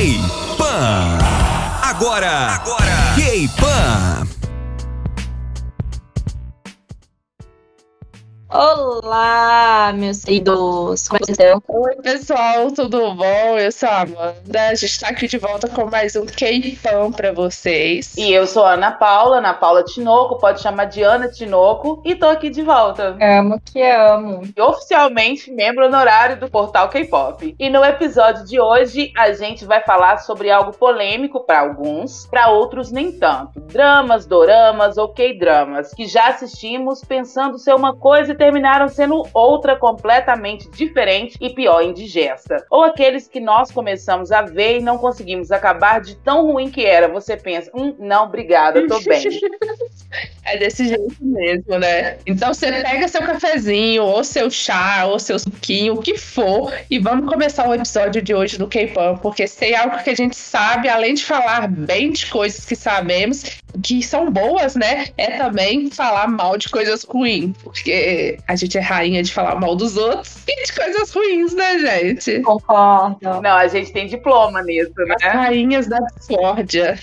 K-Pan. Agora, agora, K-Pan. Olá, meus queridos! Como é que estão? Oi, pessoal, tudo bom? Eu sou a Amanda. A gente tá aqui de volta com mais um K-Pão pra vocês. E eu sou a Ana Paula, Ana Paula Tinoco, pode chamar de Ana Tinoco, e tô aqui de volta. Amo que amo. E oficialmente membro honorário do portal K-Pop. E no episódio de hoje, a gente vai falar sobre algo polêmico para alguns, para outros nem tanto. Dramas, doramas ou K-dramas, que já assistimos pensando ser uma coisa e terminaram sendo outra completamente diferente e pior, indigesta. Ou aqueles que nós começamos a ver e não conseguimos acabar de tão ruim que era. Você pensa, hum, não, obrigada, tô bem. é desse jeito mesmo, né? Então você pega seu cafezinho, ou seu chá, ou seu suquinho, o que for, e vamos começar o episódio de hoje do K-Pop, porque tem algo que a gente sabe, além de falar bem de coisas que sabemos, que são boas, né? É também falar mal de coisas ruins, porque a gente é rainha de falar mal dos outros e de coisas ruins, né, gente? Concordo. Não, a gente tem diploma nisso, né? As rainhas da discórdia.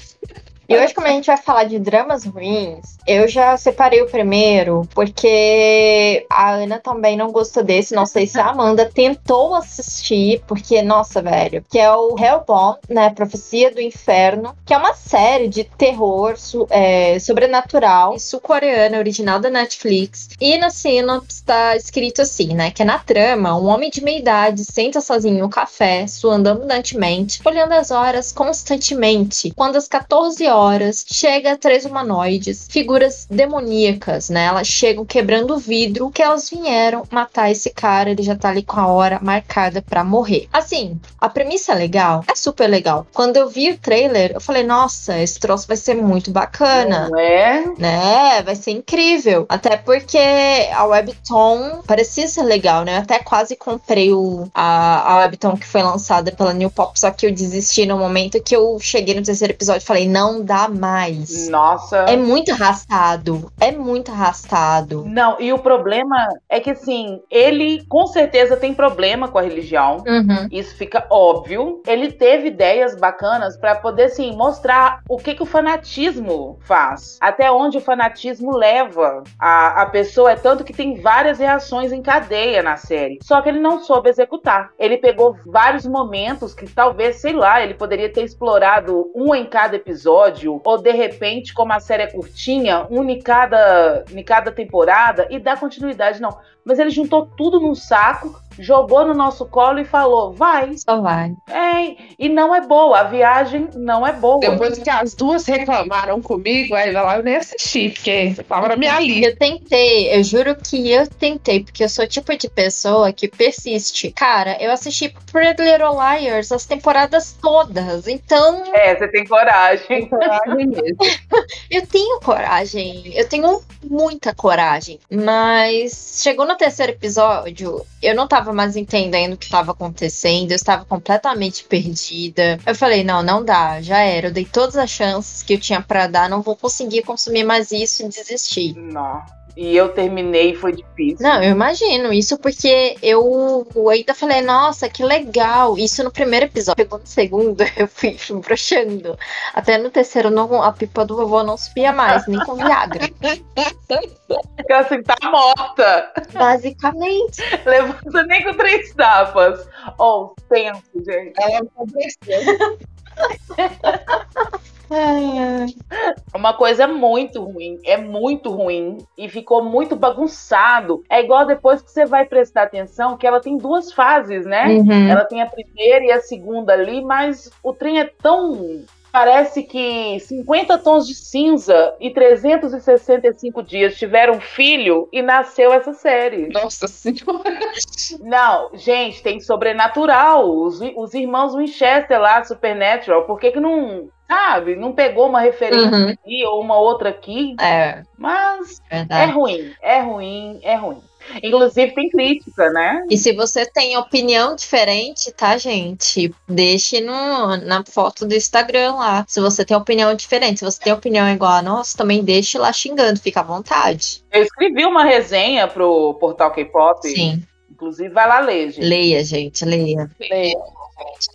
E hoje, como a gente vai falar de dramas ruins, eu já separei o primeiro, porque a Ana também não gostou desse. Não sei se a Amanda tentou assistir, porque, nossa, velho, que é o Hellbound, né? Profecia do Inferno, que é uma série de terror é, sobrenatural, sul-coreana, original da Netflix. E na sinopse tá escrito assim, né? Que na trama, um homem de meia idade senta sozinho no café, suando abundantemente, olhando as horas constantemente. Quando às 14 horas horas, chega três humanoides, figuras demoníacas, né? Elas chegam quebrando o vidro que elas vieram matar esse cara, ele já tá ali com a hora marcada para morrer. Assim, a premissa é legal, é super legal. Quando eu vi o trailer, eu falei, nossa, esse troço vai ser muito bacana. Não é? Né? Vai ser incrível. Até porque a Webtoon parecia ser legal, né? Eu até quase comprei o, a, a Webtoon que foi lançada pela New Pop, só que eu desisti no momento que eu cheguei no terceiro episódio e falei, não dá mais. Nossa. É muito arrastado. É muito arrastado. Não, e o problema é que, assim, ele com certeza tem problema com a religião. Uhum. Isso fica óbvio. Ele teve ideias bacanas para poder, assim, mostrar o que, que o fanatismo faz. Até onde o fanatismo leva a, a pessoa. É tanto que tem várias reações em cadeia na série. Só que ele não soube executar. Ele pegou vários momentos que talvez, sei lá, ele poderia ter explorado um em cada episódio episódio, ou de repente, como a série é curtinha, um em cada, em cada temporada e dá continuidade, não. Mas ele juntou tudo num saco, jogou no nosso colo e falou: vai. Só vai. É, e não é boa, a viagem não é boa. Depois que as duas reclamaram comigo, aí lá eu nem assisti, porque tava na minha lista. Eu tentei, eu juro que eu tentei, porque eu sou o tipo de pessoa que persiste. Cara, eu assisti Pretty Little Liars as temporadas todas, então. É, você tem coragem. coragem mesmo. eu tenho coragem, eu tenho muita coragem, mas chegou no terceiro episódio, eu não tava mais entendendo o que tava acontecendo, eu estava completamente perdida. Eu falei, não, não dá, já era. Eu dei todas as chances que eu tinha para dar, não vou conseguir consumir mais isso e desistir. Não. E eu terminei foi difícil. Não, eu imagino. Isso porque eu ainda falei, nossa, que legal. Isso no primeiro episódio. Pegou no segundo, eu fui broxando. Até no terceiro, não, a pipa do vovô não subia mais, nem com Viagra. Porque assim, tá morta. Basicamente. Levanta nem com três tapas. Ou oh, tempo, gente. Ela aconteceu. Uma coisa muito ruim, é muito ruim e ficou muito bagunçado. É igual depois que você vai prestar atenção que ela tem duas fases, né? Uhum. Ela tem a primeira e a segunda ali, mas o trem é tão parece que 50 tons de cinza e 365 dias tiveram filho e nasceu essa série. Nossa Senhora! Não, gente, tem sobrenatural. Os, os irmãos Winchester lá, Supernatural, por que, que não. Sabe, não pegou uma referência Uhum. aqui ou uma outra aqui, É, mas é verdade. ruim, é ruim, é ruim. Inclusive tem crítica, né? E se você tem opinião diferente, tá, gente? Deixe no, na foto do Instagram lá. Se você tem opinião diferente, se você tem opinião igual a nossa, também deixe lá xingando, fica à vontade. Eu escrevi uma resenha pro portal K-pop. Sim. Inclusive, vai lá ler, gente. Leia, gente, leia. Leia.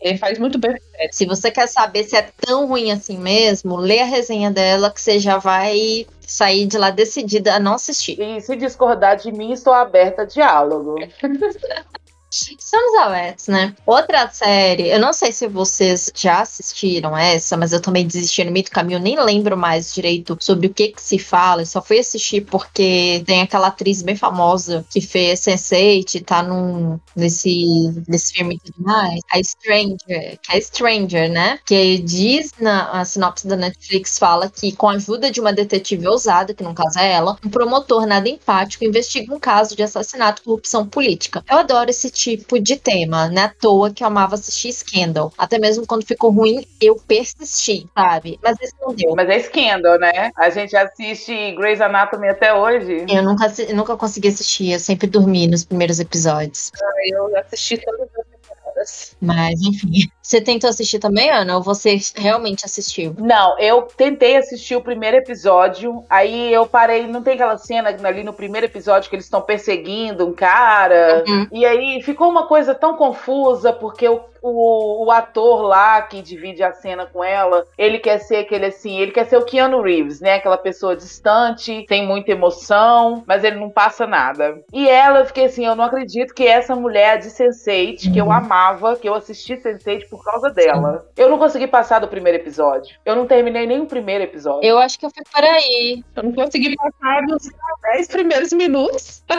Ele faz muito bem. Se você quer saber se é tão ruim assim mesmo, lê a resenha dela que você já vai sair de lá decidida a não assistir. E se discordar de mim, estou aberta a diálogo. Estamos abertos, né? Outra série, eu não sei se vocês já assistiram essa, mas eu também desisti no meio do caminho, nem lembro mais direito sobre o que que se fala, eu só fui assistir porque tem aquela atriz bem famosa que fez Sense8, tá num, nesse, nesse filme e tudo mais, a Stranger, que é Stranger, né? Que diz na sinopse da Netflix, fala que com a ajuda de uma detetive ousada, que no caso é ela, um promotor nada empático investiga um caso de assassinato e corrupção política. Eu adoro esse tipo de tema, não é à toa que eu amava assistir Scandal. Até mesmo quando ficou ruim, eu persisti, sabe? Mas esse não deu. Mas é Scandal, né? A gente assiste Grey's Anatomy até hoje. Eu nunca, nunca consegui assistir, eu sempre dormi nos primeiros episódios. Eu assisti todas as temporadas. Mas, enfim. Você tentou assistir também, Ana? Ou você realmente assistiu? Não, eu tentei assistir o primeiro episódio, aí eu parei, não tem aquela cena ali no primeiro episódio que eles estão perseguindo um cara, Uhum. e aí ficou uma coisa tão confusa, porque o, o, o ator lá que divide a cena com ela, ele quer ser aquele assim, ele quer ser o Keanu Reeves, né? Aquela pessoa distante, tem muita emoção, mas ele não passa nada. E ela, eu fiquei assim, eu não acredito que essa mulher de Sense8, que eu Uhum. amava, que eu assisti Sense8 por causa dela. Eu não consegui passar do primeiro episódio. Eu não terminei nem o primeiro episódio. Eu acho que eu fui por aí. Eu não consegui passar dos 10 primeiros minutos.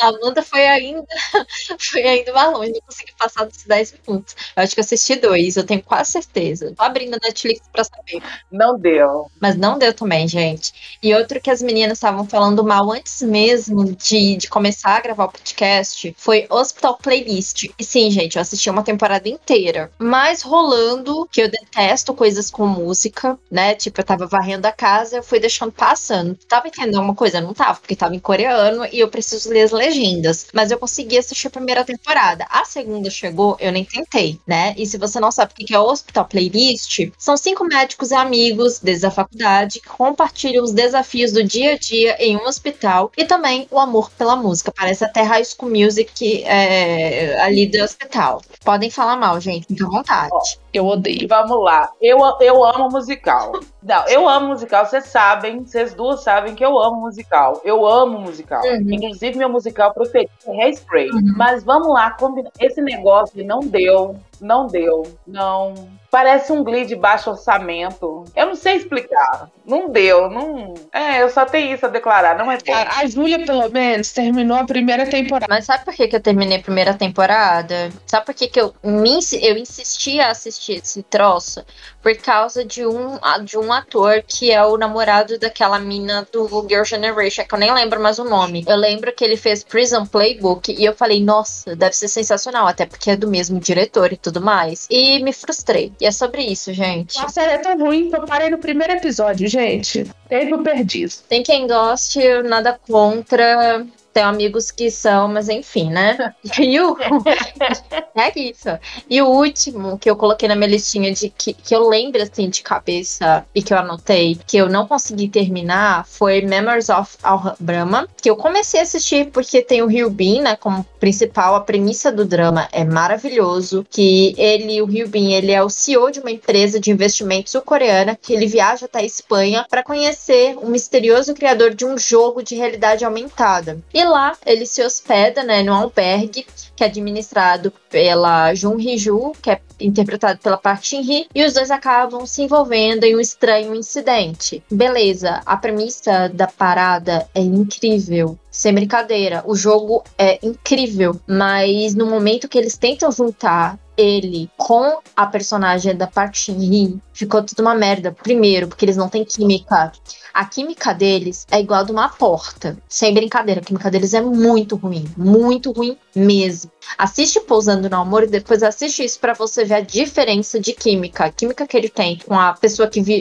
A Amanda foi ainda, foi ainda mais longe, não consegui passar dos 10 minutos. Eu acho que eu assisti dois, eu tenho quase certeza. Tô abrindo a Netflix pra saber. Não deu. Mas não deu também, gente. E outro que as meninas estavam falando mal antes mesmo de, de começar a gravar o podcast foi Hospital Playlist. E sim, gente, eu assisti uma temporada inteira. Mas rolando, que eu detesto coisas com música, né? Tipo, eu tava varrendo a casa, eu fui deixando passando. Tava entendendo alguma coisa? Não tava, porque tava em coreano e eu preciso ler as legendas. Mas eu consegui assistir a primeira temporada. A segunda chegou, eu nem tentei, né? E se você não sabe o que é Hospital Playlist, são cinco médicos e amigos desde a faculdade que compartilham os desafios do dia a dia em um hospital e também o amor pela música. Parece até High School Music é, ali do hospital. Podem falar mal, gente, fica à vontade. Eu odeio. Vamos lá. Eu, eu amo musical. Não, eu amo musical. Vocês sabem, vocês duas sabem que eu amo musical. Eu amo musical. Uhum. Inclusive, meu musical preferido é Hairspray. Uhum. Mas vamos lá, combina... esse negócio não deu. Não deu. Não. Parece um Glee de baixo orçamento. Eu não sei explicar. Não deu. Não. É, eu só tenho isso a declarar. Não é bom. A, a Júlia, pelo menos, terminou a primeira temporada. Mas sabe por que, que eu terminei a primeira temporada? Sabe por que, que eu, me, eu insisti a assistir esse troço? Por causa de um, de um ator que é o namorado daquela mina do Girl Generation, que eu nem lembro mais o nome. Eu lembro que ele fez Prison Playbook e eu falei, nossa, deve ser sensacional, até porque é do mesmo diretor e tudo mais. E me frustrei. E é sobre isso, gente. A série é tão ruim que eu parei no primeiro episódio, gente. Tempo perdido. Tem quem goste, nada contra. Tenho amigos que são, mas enfim, né? E o... é isso. E o último que eu coloquei na minha listinha de que, que eu lembro assim de cabeça e que eu anotei que eu não consegui terminar foi Memories of Alabama, que eu comecei a assistir porque tem o Rio Bean, né, como principal. A premissa do drama é maravilhoso, que ele, o Rio Bean, ele é o CEO de uma empresa de investimentos sul-coreana que ele viaja até a Espanha para conhecer o misterioso criador de um jogo de realidade aumentada. E lá ele se hospeda, né, num albergue que é administrado pela Jun Hee-ju, que é interpretado pela Park Shin-hee, e os dois acabam se envolvendo em um estranho incidente. Beleza, a premissa da parada é incrível. Sem brincadeira, o jogo é incrível, mas no momento que eles tentam juntar ele com a personagem da Park Shin-hee, ficou tudo uma merda. Primeiro, porque eles não têm química. A química deles é igual a de uma porta. Sem brincadeira, a química deles é muito ruim. Muito ruim mesmo. Assiste Pousando no Amor e depois assiste isso pra você ver a diferença de química. A química que ele tem com a pessoa que vi,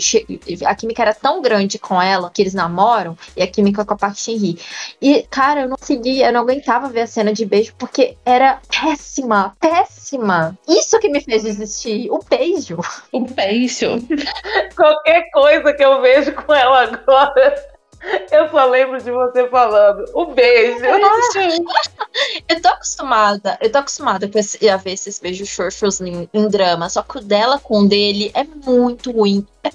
a química era tão grande com ela que eles namoram e a química com a Park Shin-hee. E cara, eu não conseguia, eu não aguentava ver a cena de beijo porque era péssima, péssima. Isso que me fez desistir, o beijo. O Peixo. Qualquer coisa que eu vejo com ela agora. Eu só lembro de você falando. Um beijo. Eu tô acostumada, eu tô acostumada com esse- a ver esses beijos xoxos em, em drama, só que o dela com o dele é muito ruim. É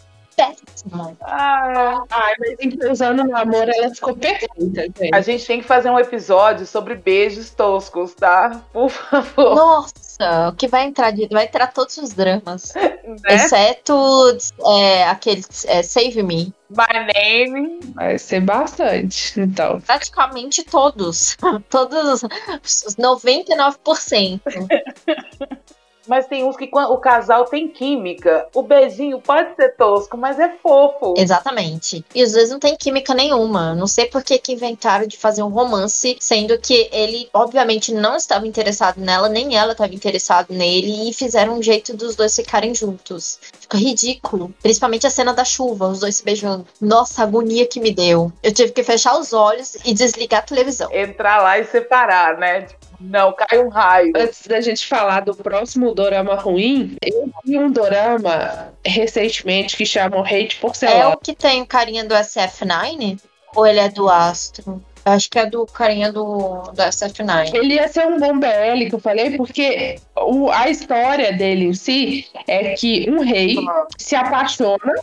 péssimo. Ah, Ai, mas usando no amor, ela ficou perfeita, gente. a gente tem que fazer um episódio sobre beijos toscos, tá? Por favor. Nossa, o que vai entrar de, vai entrar todos os dramas, Né? exceto é, aquele é, Save Me. My name. Vai ser bastante, então. Praticamente todos, todos os 99%. Mas tem uns que o casal tem química, o beijinho pode ser tosco, mas é fofo. Exatamente. E às vezes não tem química nenhuma. Não sei por que, que inventaram de fazer um romance, sendo que ele, obviamente, não estava interessado nela, nem ela estava interessada nele, e fizeram um jeito dos dois ficarem juntos. Fica ridículo. Principalmente a cena da chuva, os dois se beijando. Nossa, a agonia que me deu. Eu tive que fechar os olhos e desligar a televisão. Entrar lá e separar, né? Tipo, não, cai um raio. Antes da gente falar do próximo dorama ruim, eu vi um dorama recentemente que chama Hate É Porcelana. o que tem o carinha do SF9? Ou ele é do Astro? Acho que é do carinha do, do SF9. Ele ia ser um bom BL que eu falei, porque o- a história dele em si é que um rei se apaixona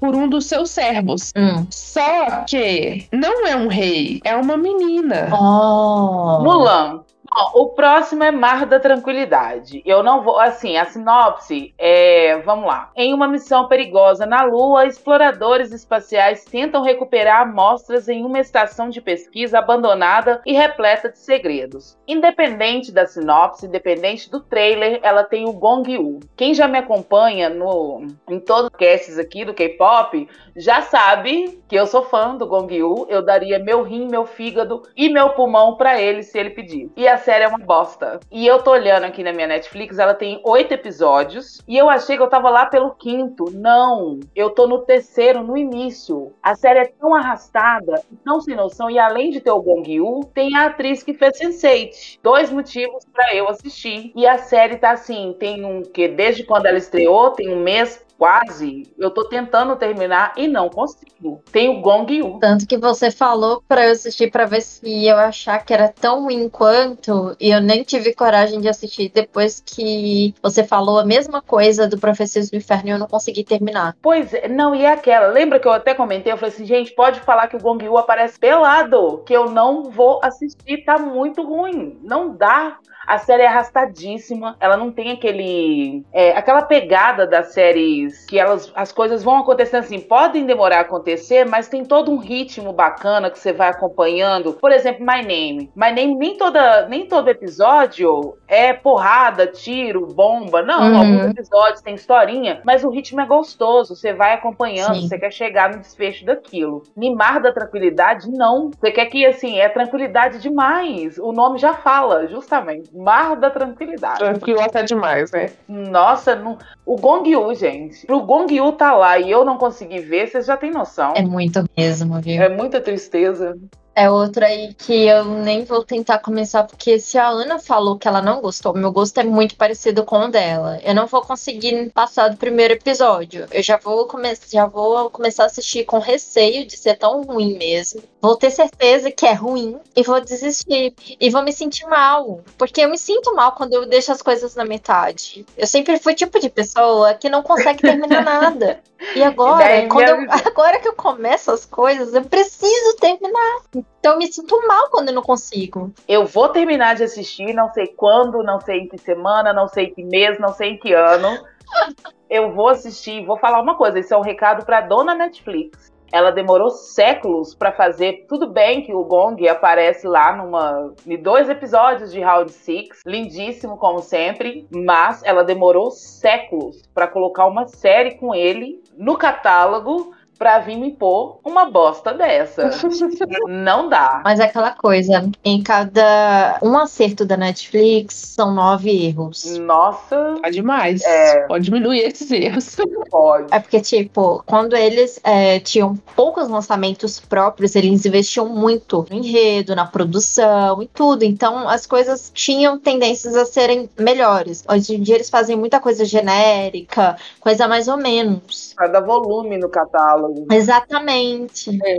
por um dos seus servos. Hum. Só que não é um rei, é uma menina. Oh. Mulan. Bom, o próximo é Mar da Tranquilidade. Eu não vou. Assim, a sinopse é. Vamos lá. Em uma missão perigosa na Lua, exploradores espaciais tentam recuperar amostras em uma estação de pesquisa abandonada e repleta de segredos. Independente da sinopse, independente do trailer, ela tem o Gong Yu. Quem já me acompanha no, em todos os casts aqui do K-pop já sabe que eu sou fã do Gong Yu. Eu daria meu rim, meu fígado e meu pulmão pra ele se ele pedir. E a série é uma bosta. E eu tô olhando aqui na minha Netflix, ela tem oito episódios. E eu achei que eu tava lá pelo quinto. Não, eu tô no terceiro, no início. A série é tão arrastada, tão sem noção. E além de ter o Gong Yu, tem a atriz que fez Sense8. Dois motivos pra eu assistir. E a série tá assim, tem um que desde quando ela estreou, tem um mês quase. Eu tô tentando terminar e não consigo. Tem o Gong Yu. Tanto que você falou pra eu assistir pra ver se eu achar que era tão ruim quanto, e eu nem tive coragem de assistir depois que você falou a mesma coisa do Profecias do Inferno e eu não consegui terminar. Pois é, não, e é aquela. Lembra que eu até comentei? Eu falei assim, gente, pode falar que o Gong Yu aparece pelado, que eu não vou assistir, tá muito ruim. Não dá. A série é arrastadíssima, ela não tem aquele. é, aquela pegada das séries que elas, as coisas vão acontecendo assim, podem demorar a acontecer, mas tem todo um ritmo bacana que você vai acompanhando. Por exemplo, My Name. My Name, nem, toda, nem todo episódio é porrada, tiro, bomba. Não, Uhum. alguns episódios tem historinha, mas o ritmo é gostoso, você vai acompanhando, Sim. você quer chegar no desfecho daquilo. Mimar da tranquilidade, não. Você quer que, assim, é tranquilidade demais. O nome já fala, justamente. Mar da tranquilidade. Tranquila tá demais, né? Nossa, não... o Gong Yu, gente. Pro Gong Yu tá lá e eu não consegui ver, vocês já têm noção. É muito mesmo, viu? É muita tristeza. É outra aí que eu nem vou tentar começar, porque se a Ana falou que ela não gostou, meu gosto é muito parecido com o dela. Eu não vou conseguir passar do primeiro episódio. Eu já vou, come já vou começar a assistir com receio de ser tão ruim mesmo. Vou ter certeza que é ruim e vou desistir. E vou me sentir mal. Porque eu me sinto mal quando eu deixo as coisas na metade. Eu sempre fui tipo de pessoa que não consegue terminar nada. E agora, daí quando eu- agora que eu começo as coisas, eu preciso terminar. Então eu me sinto mal quando eu não consigo. Eu vou terminar de assistir, não sei quando, não sei em que semana, não sei em que mês, não sei em que ano. Eu vou assistir, vou falar uma coisa, isso é um recado pra dona Netflix. Ela demorou séculos pra fazer. Tudo bem que o Gong aparece lá numa, em dois episódios de Round Six, lindíssimo como sempre, mas ela demorou séculos pra colocar uma série com ele no catálogo pra vir me pôr uma bosta dessa. Não dá. Mas é aquela coisa, em cada um acerto da Netflix são nove erros. Nossa, Tá demais. É. Pode diminuir esses erros. pode. É porque, tipo, quando eles é, tinham poucos lançamentos próprios, eles investiam muito no enredo, na produção e tudo. Então, as coisas tinham tendências a serem melhores. Hoje em dia, eles fazem muita coisa genérica, coisa mais ou menos. Pra dar volume no catálogo. Halloween. Exatamente. É,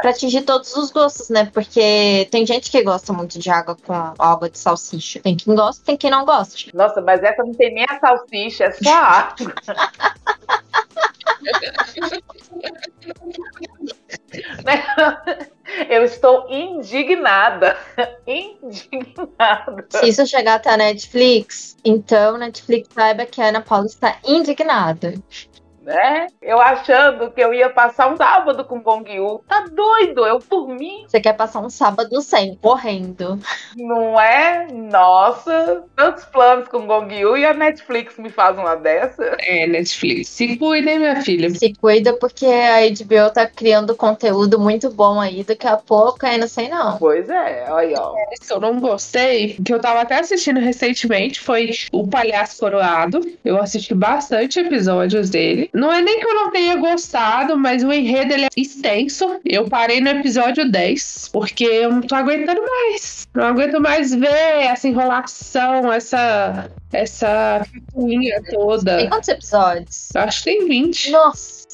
Pra atingir todos os gostos, né? Porque tem gente que gosta muito de água com água de salsicha. Tem quem gosta, tem quem não gosta. Nossa, mas essa não tem nem a salsicha, é só água. Eu estou indignada. Indignada. Se isso chegar até a Netflix, então Netflix saiba que a Ana Paula está indignada. Né? Eu achando que eu ia passar um sábado com Bong Yu. Tá doido? Eu por mim, Você quer passar um sábado sem, correndo. não é? Nossa, tantos planos com Bong Yu e a Netflix me faz uma dessa. É, Netflix. Se cuidem, minha filha. Se cuida porque a HBO tá criando conteúdo muito bom aí. Daqui a pouco aí não sei não. Pois é, olha, ó. Que eu não gostei, que eu tava até assistindo recentemente, foi o Palhaço Coroado. Eu assisti bastante episódios dele. Não é nem que eu não tenha gostado, mas o enredo ele é extenso. Eu parei no episódio 10, porque eu não tô aguentando mais. Não aguento mais ver essa enrolação, essa essa Tem toda. quantos episódios? Eu Acho que tem 20. Nossa.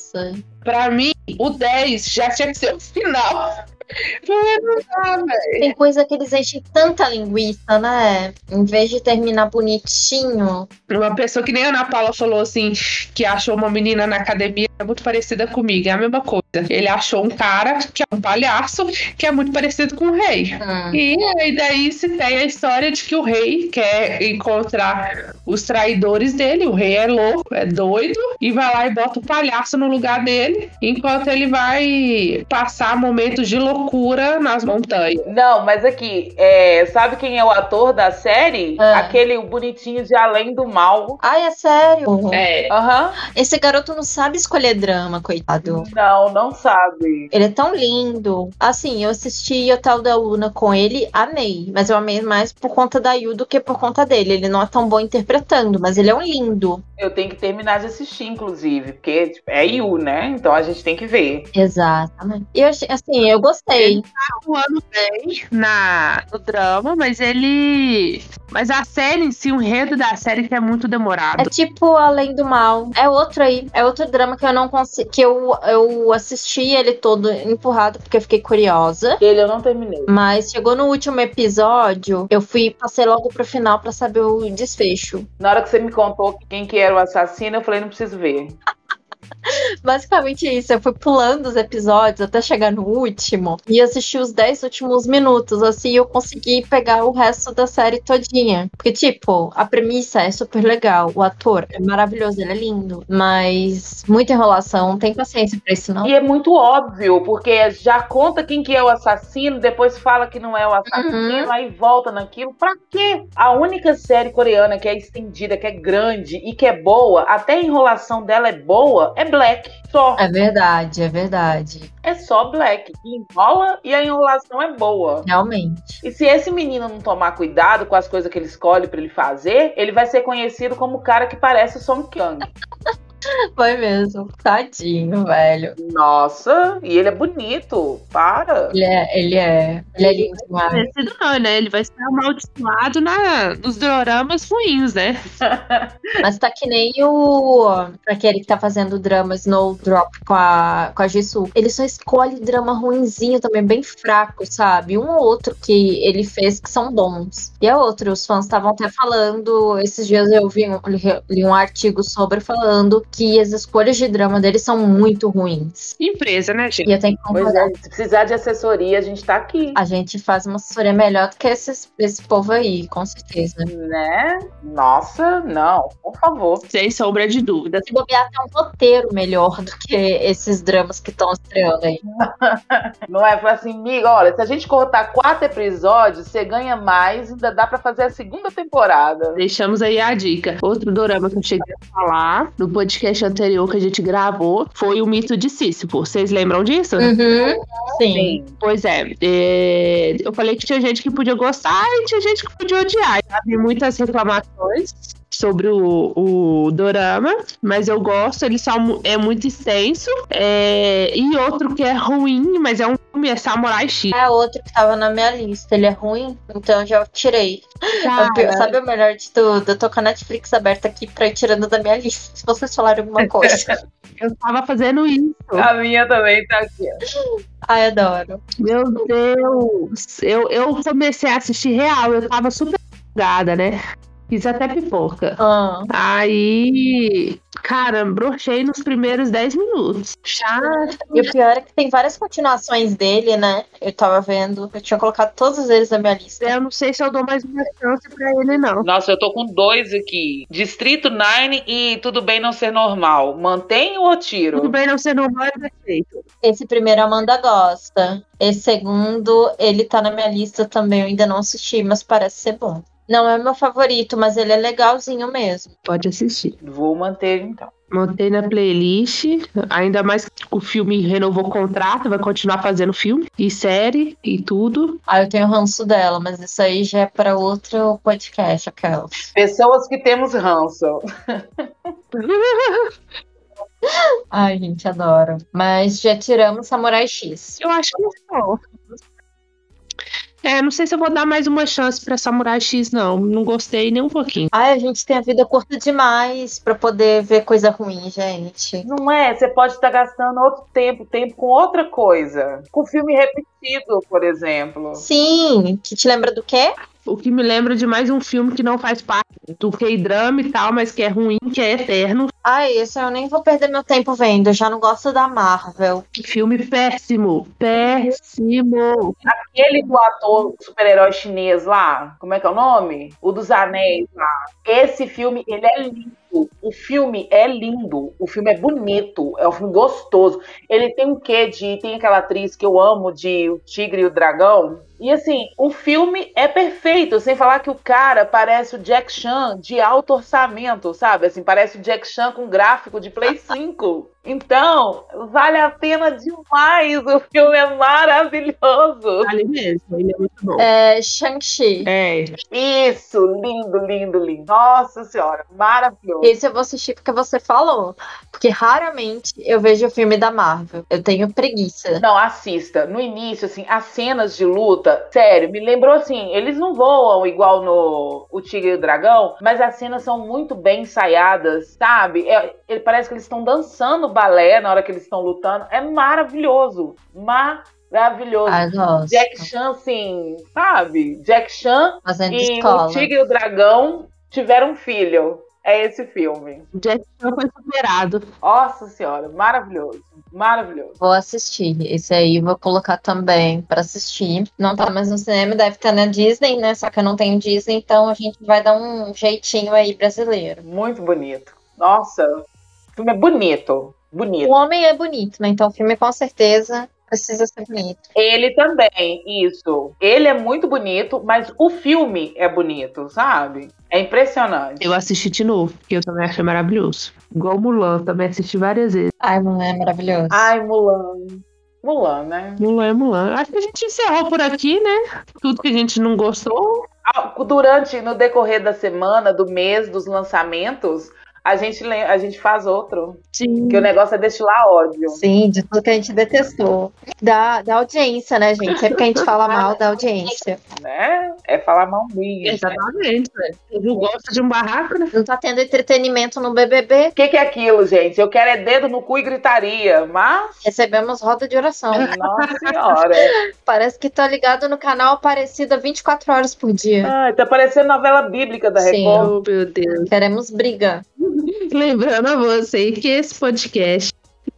Pra mim, o 10 já tinha que ser o final. Porque não dá, velho. Tem coisa que eles enchem tanta linguiça, né? Em vez de terminar bonitinho. Uma pessoa que nem a Ana Paula falou assim, que achou uma menina na academia é muito parecida comigo, é a mesma coisa. Ele achou um cara que é um palhaço, que é muito parecido com o rei. Hum. E aí daí se tem a história de que o rei quer encontrar os traidores dele. O rei é louco, é doido, e vai lá e bota o palhaço no lugar dele, enquanto ele vai passar momentos de loucura nas montanhas. Não, mas aqui, é, sabe quem é o ator da série? É. Aquele o bonitinho de Além do Mal. Ai, é sério? É, Aham. Esse garoto não sabe escolher drama, coitado. Não, não sabe. Ele é tão lindo. Assim, eu assisti o tal da Luna com ele, amei. Mas eu amei mais por conta da Yu do que por conta dele. Ele não é tão bom interpretando, mas ele é um lindo. Eu tenho que terminar de assistir, inclusive, porque tipo, é Yu, né? Então a gente tem que ver. Exatamente. E eu achei, assim, eu gostei. o ano bem na, no drama, mas ele. Mas a série em si, o enredo da série que é muito É demorado. tipo Além do Mal. É outro aí. É outro drama que eu não consigo. Que eu, eu assisti ele todo empurrado porque eu fiquei curiosa. Ele eu não terminei. Mas chegou no último episódio, eu fui, passei logo pro final pra saber o desfecho. Na hora que você me contou quem que era o assassino, eu falei, não preciso ver. Basicamente isso, eu fui pulando os episódios até chegar no último e assisti os 10 últimos minutos, assim eu consegui pegar o resto da série todinha. Porque, tipo, a premissa é super legal, o ator é maravilhoso, ele é lindo, mas muita enrolação, não tem paciência pra isso não. E é muito óbvio, porque já conta quem que é o assassino, depois fala que não é o assassino, aí volta naquilo. Pra quê? A única série coreana que é estendida, que é grande e que é boa, até a enrolação dela é boa, é Black. Só. É verdade, é verdade. É só Black. Enrola e a enrolação é boa. Realmente. E se esse menino não tomar cuidado com as coisas que ele escolhe pra ele fazer, ele vai ser conhecido como o cara que parece o Song Kyung. Foi mesmo. Tadinho, velho. Nossa, e ele é bonito. Para. Ele é, ele é, ele é lindo demais. Não, né? Ele vai ser amaldiçoado na, nos doramas ruins, né? Mas tá que nem o. Aquele que tá fazendo o drama Snowdrop com a, com a Jisoo. Ele só escolhe drama ruinzinho também, bem fraco, sabe? Um ou outro que ele fez que são bons. E é outro, os fãs estavam até falando. Esses dias eu vi um, li, li um artigo sobre falando que as escolhas de drama dele são muito ruins. Empresa, né, gente? E eu tenho que Pois concordar. é, se precisar de assessoria, a gente tá aqui. A gente faz uma assessoria melhor do que esses, esse povo aí, com certeza. Né? Nossa, não, por favor. Sem sombra de dúvida. Se bobear, tem um roteiro melhor do que esses dramas que estão estreando aí. Não é Fala assim, amiga, olha, se a gente cortar quatro episódios, você ganha mais, ainda dá pra fazer a segunda temporada. Deixamos aí a dica. Outro dorama que eu cheguei a falar no podcast anterior que a gente gravou foi o mito de Sísifo. Vocês lembram disso? Uhum. Sim. Pois é, é, eu falei que tinha gente que podia gostar e tinha gente que podia odiar. Vi muitas reclamações sobre o, o dorama, mas eu gosto, ele só é muito extenso. É, e outro que é ruim, mas é um filme, é Samurai X. É outro que tava na minha lista. Ele é ruim, então eu já tirei. Eu pe- sabe o melhor de tudo? Eu tô com a Netflix aberta aqui pra ir tirando da minha lista. Se vocês falarem alguma coisa. Eu tava fazendo isso. A minha também tá aqui. Ai, adoro. Meu Deus. Eu, eu comecei a assistir real, eu tava super empolgada, né? Fiz até pipoca. Ah. Aí, cara, brochei nos primeiros 10 minutos. Chato. E o pior é que tem várias continuações dele, né? Eu tava vendo. Eu tinha colocado todos eles na minha lista. Eu não sei se eu dou mais uma chance pra ele, não. Nossa, eu tô com dois aqui. Distrito 9 e Tudo Bem Não Ser Normal. Mantém ou tiro? Tudo bem não ser normal é perfeito. Esse primeiro a Amanda gosta. Esse segundo, ele tá na minha lista também. Eu ainda não assisti, mas parece ser bom. Não é meu favorito, mas ele é legalzinho mesmo. Pode assistir. Vou manter então. Montei na playlist. Ainda mais que o filme renovou o contrato, vai continuar fazendo filme e série e tudo. Ah, eu tenho ranço dela, mas isso aí já é pra outro podcast, aquela. Pessoas que temos ranço. Ai, gente, adoro. Mas já tiramos Samurai X. Eu acho que não. É, não sei se eu vou dar mais uma chance pra Samurai X, não. Não gostei nem um pouquinho. Ai, a gente tem a vida curta demais pra poder ver coisa ruim, gente. Não é? Você pode estar gastando outro tempo, tempo com outra coisa. Com filme repetido, por exemplo. Sim, que te lembra do quê? O que me lembra de mais um filme que não faz parte do K-drama e tal, mas que é ruim, que é eterno. Ai, esse eu nem vou perder meu tempo vendo. Eu já não gosto da Marvel. Filme péssimo. Péssimo. Aquele do ator super-herói chinês lá, como é que é o nome? O dos anéis lá. Esse filme, ele é lindo. O filme é lindo, o filme é bonito, é um filme gostoso. Ele tem um quê de. Tem aquela atriz que eu amo de O Tigre e o Dragão. E assim, o filme é perfeito, sem falar que o cara parece o Jack Chan de alto orçamento, sabe? Assim, parece o Jack Chan com gráfico de Play 5. Então, vale a pena demais. O filme é maravilhoso. Ali mesmo, ele é muito bom. É Shang-Chi. É, Isso, lindo, lindo, lindo. Nossa senhora, maravilhoso. Esse eu vou assistir porque você falou. Porque raramente eu vejo filme da Marvel. Eu tenho preguiça. Não, assista. No início, assim, as cenas de luta, sério, me lembrou assim, eles não voam igual no O Tigre e o Dragão, mas as cenas são muito bem ensaiadas, sabe? É, ele parece que eles estão dançando balé na hora que eles estão lutando. É maravilhoso. Maravilhoso. Ai, gosto. Jack Chan, assim, sabe? Jack Chan Fazendo e escola. o Tigre e o Dragão tiveram um filho. É esse filme. Jack Chan foi superado. Nossa senhora, maravilhoso. Maravilhoso. Vou assistir. Esse aí vou colocar também pra assistir. Não tá mais no cinema, deve estar na Disney, né? Só que eu não tenho Disney, então a gente vai dar um jeitinho aí brasileiro. Muito bonito. Nossa, o filme é bonito. Bonito. O homem é bonito, né? Então o filme com certeza precisa ser bonito. Ele também, isso. Ele é muito bonito, mas o filme é bonito, sabe? É impressionante. Eu assisti de novo, porque eu também achei maravilhoso. Igual Mulan, também assisti várias vezes. Ai, mulher, é maravilhoso. Ai, Mulan. Mulan, né? Mulan é Mulan. Acho que a gente encerrou por aqui, né? Tudo que a gente não gostou. Ah, Durante, no decorrer da semana, do mês, dos lançamentos, a gente, a gente faz outro. Sim. Que o negócio é destilar ódio. Sim, de tudo que a gente detestou. Da, da audiência, né, gente? Sempre que a gente fala mal da audiência. Né? É falar mal mesmo. Exatamente, velho. Eu gosto de um barraco, né? Não tá tendo entretenimento no BBB. O que, que é aquilo, gente? Eu quero é dedo no cu e gritaria, mas. Recebemos roda de oração. Nossa senhora. Parece que tá ligado no canal Aparecida 24 horas por dia. Ai, tá parecendo novela bíblica da Sim. Record. Oh, meu Deus. Queremos briga. Lembrando a você que esse podcast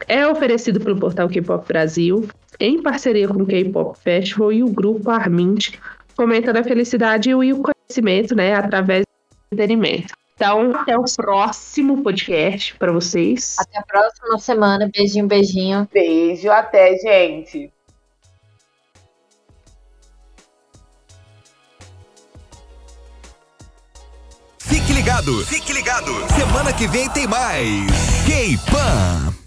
é oferecido pelo portal K-Pop Brasil, em parceria com o K-Pop Festival e o grupo Armint, fomentando a felicidade e o conhecimento, né, através do entretenimento. Então, até o próximo podcast para vocês. Até a próxima semana. Beijinho, beijinho. Beijo, até, gente. Ligado, fique ligado. Semana que vem tem mais. K-Pan.